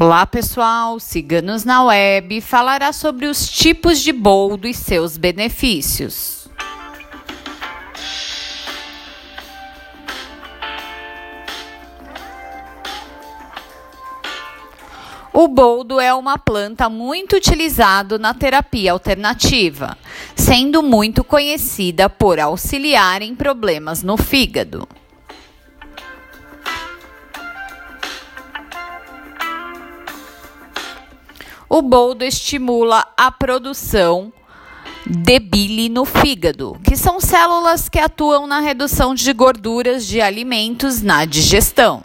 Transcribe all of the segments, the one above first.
Olá pessoal, Ciganos na Web falará sobre os tipos de boldo e seus benefícios. O boldo é uma planta muito utilizada na terapia alternativa, sendo muito conhecida por auxiliar em problemas no fígado. O boldo estimula a produção de bile no fígado, que são células que atuam na redução de gorduras de alimentos na digestão.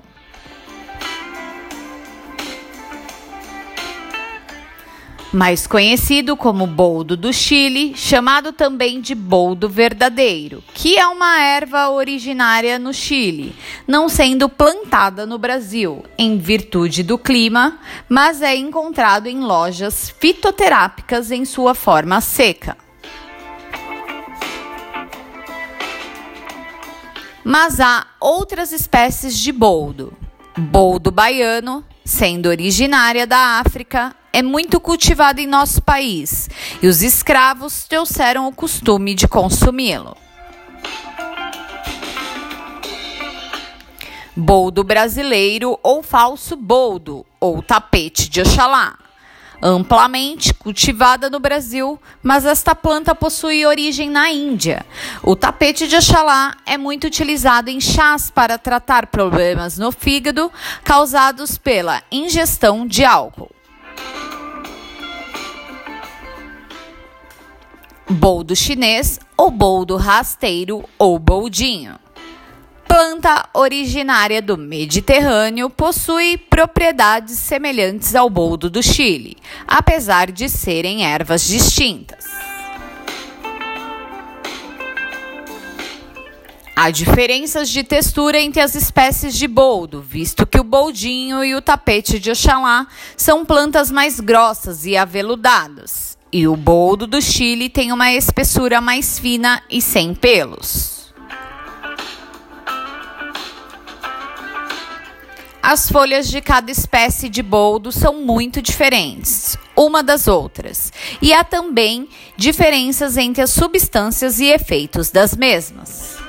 Mais conhecido como boldo do Chile, chamado também de boldo verdadeiro, que é uma erva originária no Chile, não sendo plantada no Brasil, em virtude do clima, mas é encontrado em lojas fitoterápicas em sua forma seca. Mas há outras espécies de boldo. Boldo baiano, sendo originária da África, é muito cultivado em nosso país e os escravos trouxeram o costume de consumi-lo. Boldo brasileiro ou falso boldo, ou tapete de Oxalá. Amplamente cultivada no Brasil, mas esta planta possui origem na Índia. O tapete de Oxalá é muito utilizado em chás para tratar problemas no fígado causados pela ingestão de álcool. Boldo chinês ou boldo rasteiro ou boldinho. Planta originária do Mediterrâneo, possui propriedades semelhantes ao boldo do Chile, apesar de serem ervas distintas. Há diferenças de textura entre as espécies de boldo, visto que o boldinho e o tapete de Oxalá são plantas mais grossas e aveludadas e o boldo do Chile tem uma espessura mais fina e sem pelos. As folhas de cada espécie de boldo são muito diferentes uma das outras, e há também diferenças entre as substâncias e efeitos das mesmas.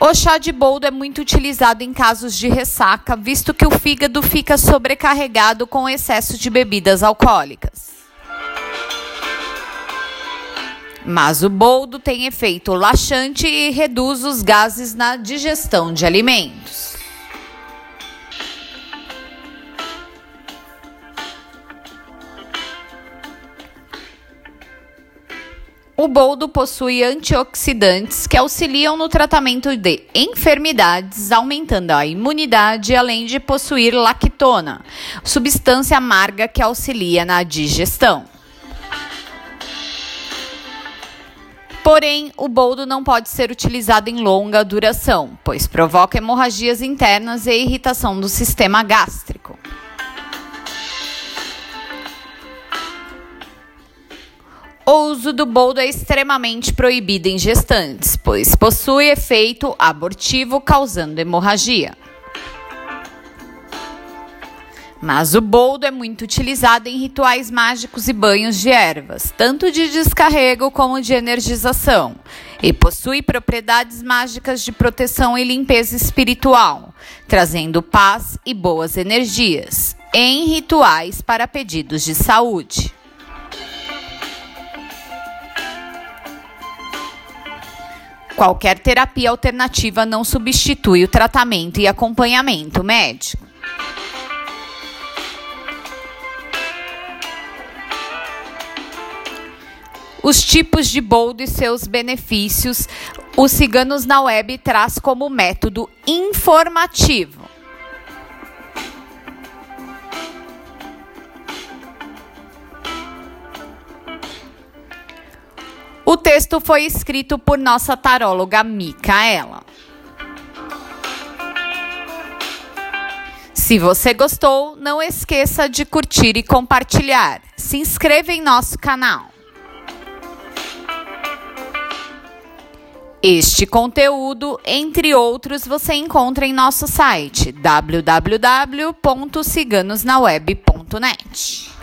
O chá de boldo é muito utilizado em casos de ressaca, visto que o fígado fica sobrecarregado com excesso de bebidas alcoólicas. Mas o boldo tem efeito laxante e reduz os gases na digestão de alimentos. O boldo possui antioxidantes que auxiliam no tratamento de enfermidades, aumentando a imunidade, além de possuir lactona, substância amarga que auxilia na digestão. Porém, o boldo não pode ser utilizado em longa duração, pois provoca hemorragias internas e irritação do sistema gástrico. O uso do boldo é extremamente proibido em gestantes, pois possui efeito abortivo causando hemorragia. Mas o boldo é muito utilizado em rituais mágicos e banhos de ervas, tanto de descarrego como de energização, e possui propriedades mágicas de proteção e limpeza espiritual, trazendo paz e boas energias, em rituais para pedidos de saúde. Qualquer terapia alternativa não substitui o tratamento e acompanhamento médico. Os tipos de boldo e seus benefícios, os Ciganos na Web traz como método informativo. O texto foi escrito por nossa taróloga Micaela. Se você gostou, não esqueça de curtir e compartilhar. Se inscreva em nosso canal. Este conteúdo, entre outros, você encontra em nosso site www.ciganosnaweb.net.